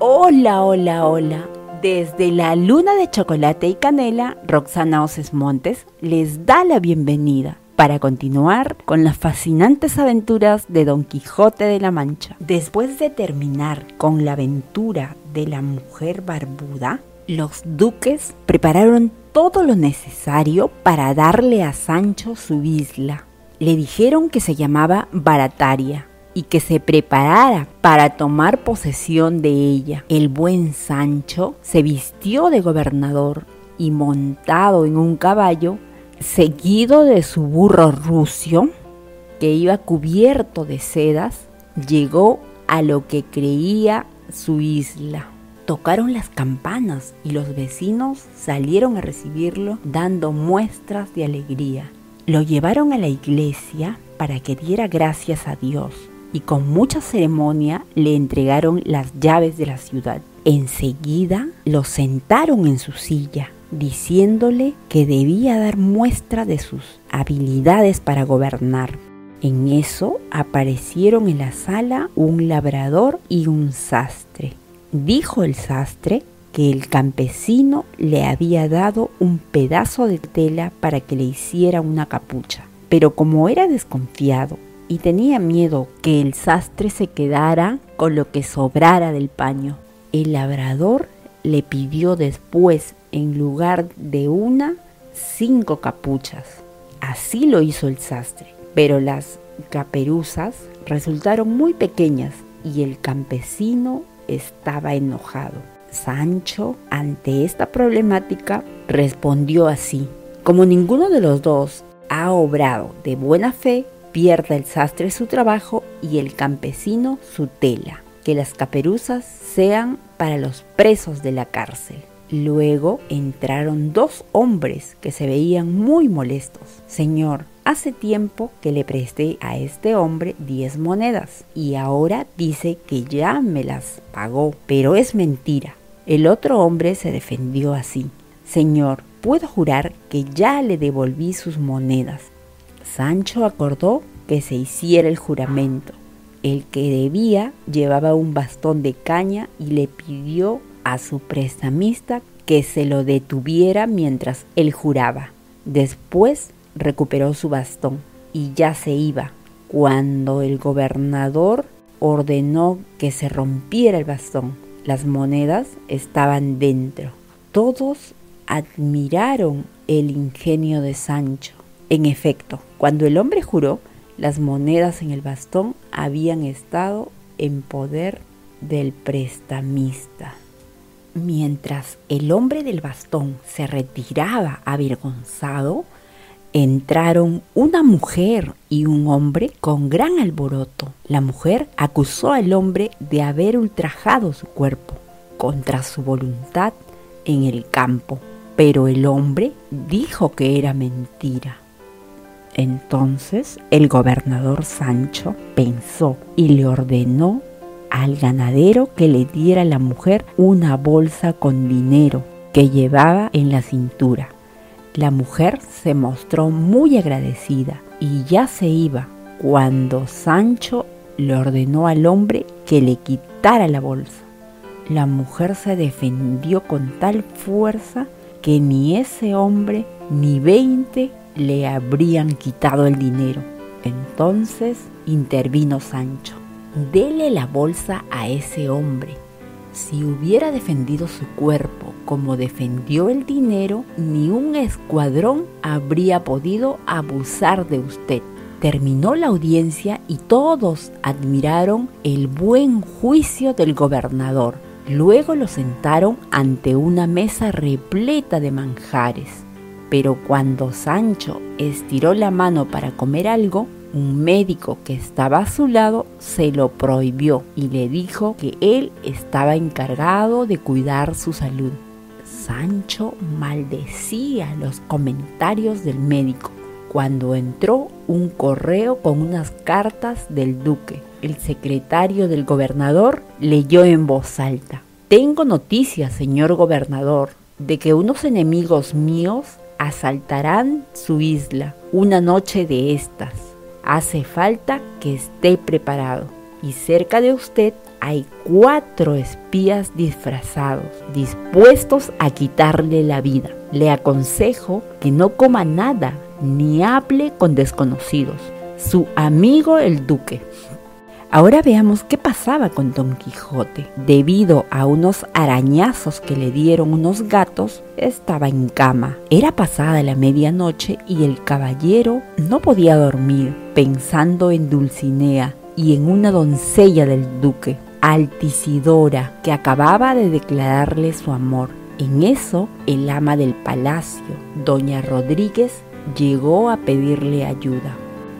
Hola, hola, hola. Desde la luna de chocolate y canela, Roxana Oces Montes les da la bienvenida para continuar con las fascinantes aventuras de Don Quijote de la Mancha. Después de terminar con la aventura de la mujer barbuda, los duques prepararon todo lo necesario para darle a Sancho su isla. Le dijeron que se llamaba Barataria y que se preparara para tomar posesión de ella. El buen Sancho se vistió de gobernador y montado en un caballo, seguido de su burro rucio, que iba cubierto de sedas, llegó a lo que creía su isla. Tocaron las campanas y los vecinos salieron a recibirlo dando muestras de alegría. Lo llevaron a la iglesia para que diera gracias a Dios y con mucha ceremonia le entregaron las llaves de la ciudad. Enseguida lo sentaron en su silla, diciéndole que debía dar muestra de sus habilidades para gobernar. En eso aparecieron en la sala un labrador y un sastre. Dijo el sastre que el campesino le había dado un pedazo de tela para que le hiciera una capucha. Pero como era desconfiado y tenía miedo que el sastre se quedara con lo que sobrara del paño. El labrador le pidió después, en lugar de una, cinco capuchas. Así lo hizo el sastre, pero las caperuzas resultaron muy pequeñas y el campesino estaba enojado. Sancho, ante esta problemática, respondió así, como ninguno de los dos ha obrado de buena fe, pierda el sastre su trabajo y el campesino su tela. Que las caperuzas sean para los presos de la cárcel. Luego entraron dos hombres que se veían muy molestos. Señor, hace tiempo que le presté a este hombre diez monedas y ahora dice que ya me las pagó, pero es mentira. El otro hombre se defendió así. Señor, puedo jurar que ya le devolví sus monedas Sancho acordó que se hiciera el juramento. El que debía llevaba un bastón de caña y le pidió a su prestamista que se lo detuviera mientras él juraba. Después recuperó su bastón y ya se iba, cuando el gobernador ordenó que se rompiera el bastón. Las monedas estaban dentro. Todos admiraron el ingenio de Sancho. En efecto, cuando el hombre juró, las monedas en el bastón habían estado en poder del prestamista. Mientras el hombre del bastón se retiraba avergonzado, entraron una mujer y un hombre con gran alboroto. La mujer acusó al hombre de haber ultrajado su cuerpo contra su voluntad en el campo, pero el hombre dijo que era mentira. Entonces el gobernador Sancho pensó y le ordenó al ganadero que le diera a la mujer una bolsa con dinero que llevaba en la cintura. La mujer se mostró muy agradecida y ya se iba cuando Sancho le ordenó al hombre que le quitara la bolsa. La mujer se defendió con tal fuerza que ni ese hombre ni veinte le habrían quitado el dinero. Entonces intervino Sancho. Dele la bolsa a ese hombre. Si hubiera defendido su cuerpo como defendió el dinero, ni un escuadrón habría podido abusar de usted. Terminó la audiencia y todos admiraron el buen juicio del gobernador. Luego lo sentaron ante una mesa repleta de manjares. Pero cuando Sancho estiró la mano para comer algo, un médico que estaba a su lado se lo prohibió y le dijo que él estaba encargado de cuidar su salud. Sancho maldecía los comentarios del médico cuando entró un correo con unas cartas del duque. El secretario del gobernador leyó en voz alta. Tengo noticias, señor gobernador, de que unos enemigos míos asaltarán su isla una noche de estas. Hace falta que esté preparado y cerca de usted hay cuatro espías disfrazados, dispuestos a quitarle la vida. Le aconsejo que no coma nada ni hable con desconocidos. Su amigo el duque. Ahora veamos qué pasaba con Don Quijote. Debido a unos arañazos que le dieron unos gatos, estaba en cama. Era pasada la medianoche y el caballero no podía dormir, pensando en Dulcinea y en una doncella del duque, Altisidora, que acababa de declararle su amor. En eso, el ama del palacio, doña Rodríguez, llegó a pedirle ayuda.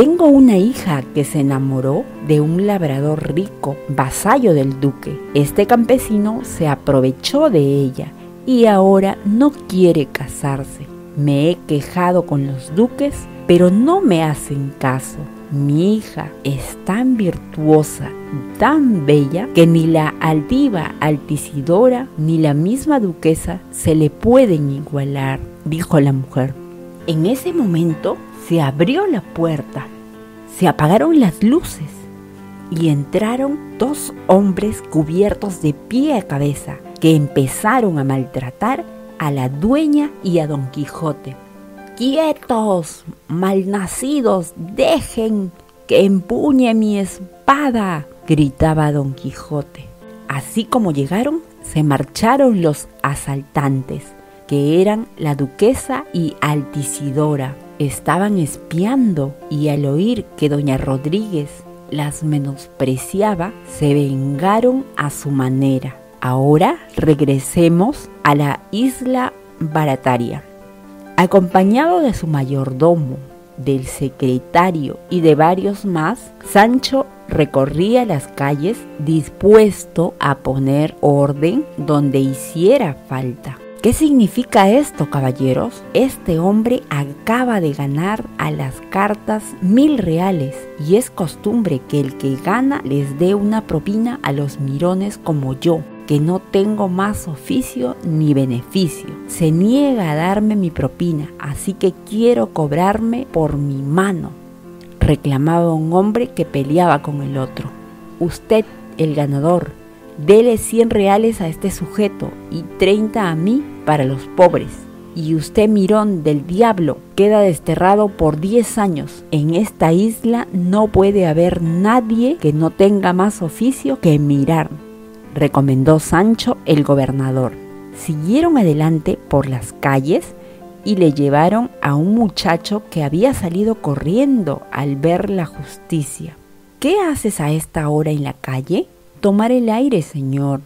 Tengo una hija que se enamoró de un labrador rico, vasallo del duque. Este campesino se aprovechó de ella y ahora no quiere casarse. Me he quejado con los duques, pero no me hacen caso. Mi hija es tan virtuosa tan bella que ni la altiva Altisidora ni la misma duquesa se le pueden igualar, dijo la mujer. En ese momento se abrió la puerta, se apagaron las luces y entraron dos hombres cubiertos de pie a cabeza que empezaron a maltratar a la dueña y a Don Quijote. ¡Quietos, malnacidos! ¡Dejen que empuñe mi espada! gritaba Don Quijote. Así como llegaron, se marcharon los asaltantes que eran la duquesa y Altisidora. Estaban espiando y al oír que doña Rodríguez las menospreciaba, se vengaron a su manera. Ahora regresemos a la isla Barataria. Acompañado de su mayordomo, del secretario y de varios más, Sancho recorría las calles dispuesto a poner orden donde hiciera falta. ¿Qué significa esto, caballeros? Este hombre acaba de ganar a las cartas mil reales y es costumbre que el que gana les dé una propina a los mirones como yo, que no tengo más oficio ni beneficio. Se niega a darme mi propina, así que quiero cobrarme por mi mano, reclamaba un hombre que peleaba con el otro. Usted, el ganador, Dele 100 reales a este sujeto y 30 a mí para los pobres. Y usted, mirón del diablo, queda desterrado por 10 años. En esta isla no puede haber nadie que no tenga más oficio que mirar, recomendó Sancho el gobernador. Siguieron adelante por las calles y le llevaron a un muchacho que había salido corriendo al ver la justicia. ¿Qué haces a esta hora en la calle? Tomar el aire, señor,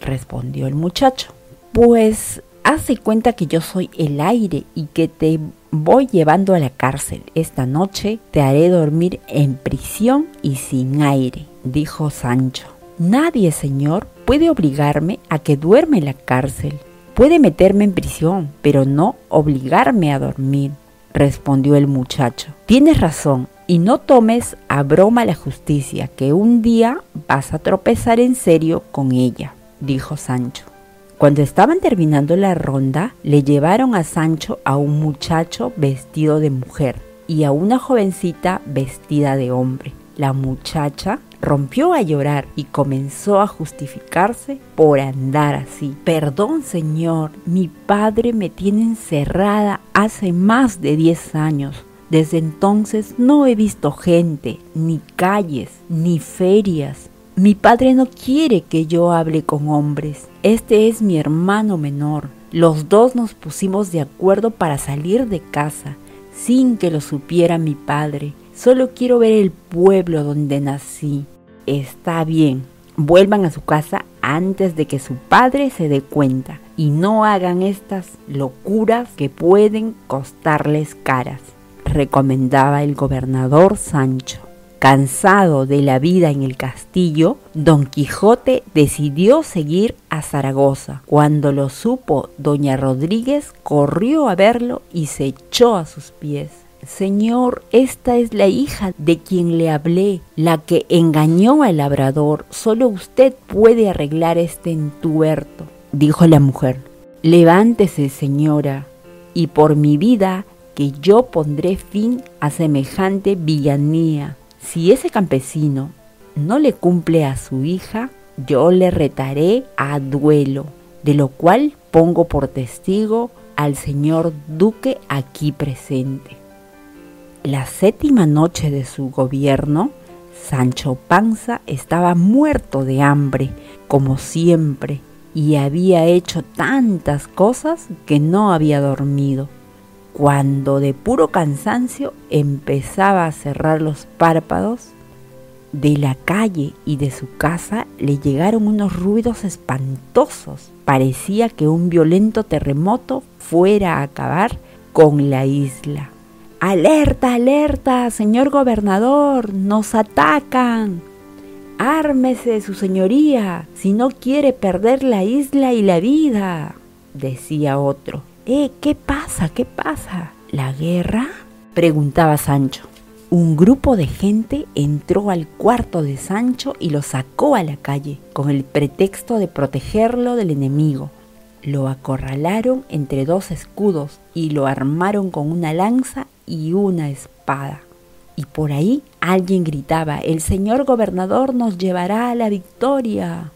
respondió el muchacho. Pues hace cuenta que yo soy el aire y que te voy llevando a la cárcel. Esta noche te haré dormir en prisión y sin aire, dijo Sancho. Nadie, señor, puede obligarme a que duerme en la cárcel. Puede meterme en prisión, pero no obligarme a dormir, respondió el muchacho. Tienes razón, y no tomes a broma la justicia, que un día vas a tropezar en serio con ella, dijo Sancho. Cuando estaban terminando la ronda, le llevaron a Sancho a un muchacho vestido de mujer y a una jovencita vestida de hombre. La muchacha rompió a llorar y comenzó a justificarse por andar así. Perdón, señor, mi padre me tiene encerrada hace más de 10 años. Desde entonces no he visto gente, ni calles, ni ferias. Mi padre no quiere que yo hable con hombres. Este es mi hermano menor. Los dos nos pusimos de acuerdo para salir de casa, sin que lo supiera mi padre. Solo quiero ver el pueblo donde nací. Está bien, vuelvan a su casa antes de que su padre se dé cuenta y no hagan estas locuras que pueden costarles caras recomendaba el gobernador Sancho. Cansado de la vida en el castillo, don Quijote decidió seguir a Zaragoza. Cuando lo supo, doña Rodríguez corrió a verlo y se echó a sus pies. Señor, esta es la hija de quien le hablé, la que engañó al labrador. Solo usted puede arreglar este entuerto, dijo la mujer. Levántese, señora, y por mi vida que yo pondré fin a semejante villanía. Si ese campesino no le cumple a su hija, yo le retaré a duelo, de lo cual pongo por testigo al señor duque aquí presente. La séptima noche de su gobierno, Sancho Panza estaba muerto de hambre, como siempre, y había hecho tantas cosas que no había dormido. Cuando de puro cansancio empezaba a cerrar los párpados, de la calle y de su casa le llegaron unos ruidos espantosos. Parecía que un violento terremoto fuera a acabar con la isla. Alerta, alerta, señor gobernador, nos atacan. Ármese, su señoría, si no quiere perder la isla y la vida, decía otro. Eh, ¿qué pasa? ¿Qué pasa? ¿La guerra? preguntaba Sancho un grupo de gente entró al cuarto de Sancho y lo sacó a la calle, con el pretexto de protegerlo del enemigo. Lo acorralaron entre dos escudos y lo armaron con una lanza y una espada. Y por ahí alguien gritaba, el señor gobernador nos llevará a la victoria.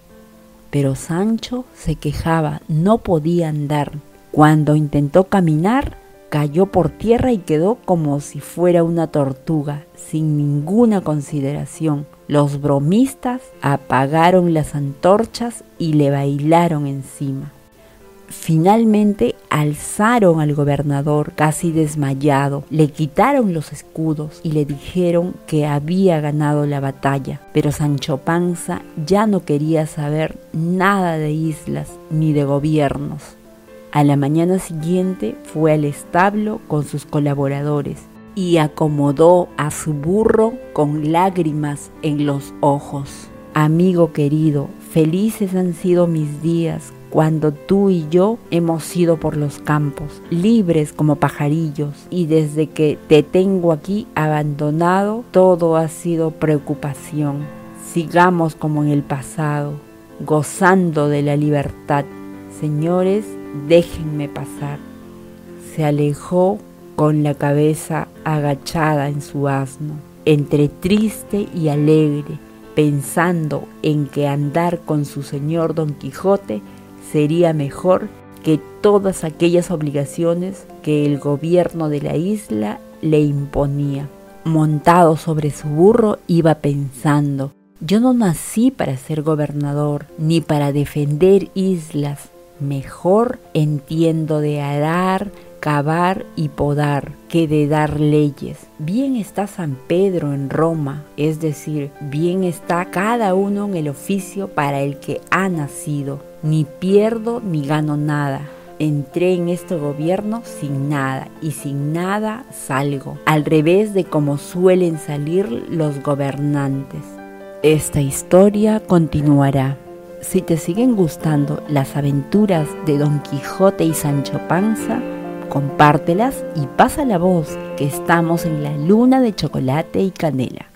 Pero Sancho se quejaba, no podía andar. Cuando intentó caminar, cayó por tierra y quedó como si fuera una tortuga, sin ninguna consideración. Los bromistas apagaron las antorchas y le bailaron encima. Finalmente alzaron al gobernador casi desmayado, le quitaron los escudos y le dijeron que había ganado la batalla. Pero Sancho Panza ya no quería saber nada de islas ni de gobiernos. A la mañana siguiente fue al establo con sus colaboradores y acomodó a su burro con lágrimas en los ojos. Amigo querido, felices han sido mis días cuando tú y yo hemos ido por los campos, libres como pajarillos, y desde que te tengo aquí abandonado, todo ha sido preocupación. Sigamos como en el pasado, gozando de la libertad. Señores, déjenme pasar. Se alejó con la cabeza agachada en su asno, entre triste y alegre, pensando en que andar con su señor Don Quijote sería mejor que todas aquellas obligaciones que el gobierno de la isla le imponía. Montado sobre su burro iba pensando, yo no nací para ser gobernador, ni para defender islas, Mejor entiendo de arar, cavar y podar que de dar leyes. Bien está San Pedro en Roma, es decir, bien está cada uno en el oficio para el que ha nacido. Ni pierdo ni gano nada. Entré en este gobierno sin nada y sin nada salgo, al revés de como suelen salir los gobernantes. Esta historia continuará. Si te siguen gustando las aventuras de Don Quijote y Sancho Panza, compártelas y pasa la voz que estamos en la luna de chocolate y canela.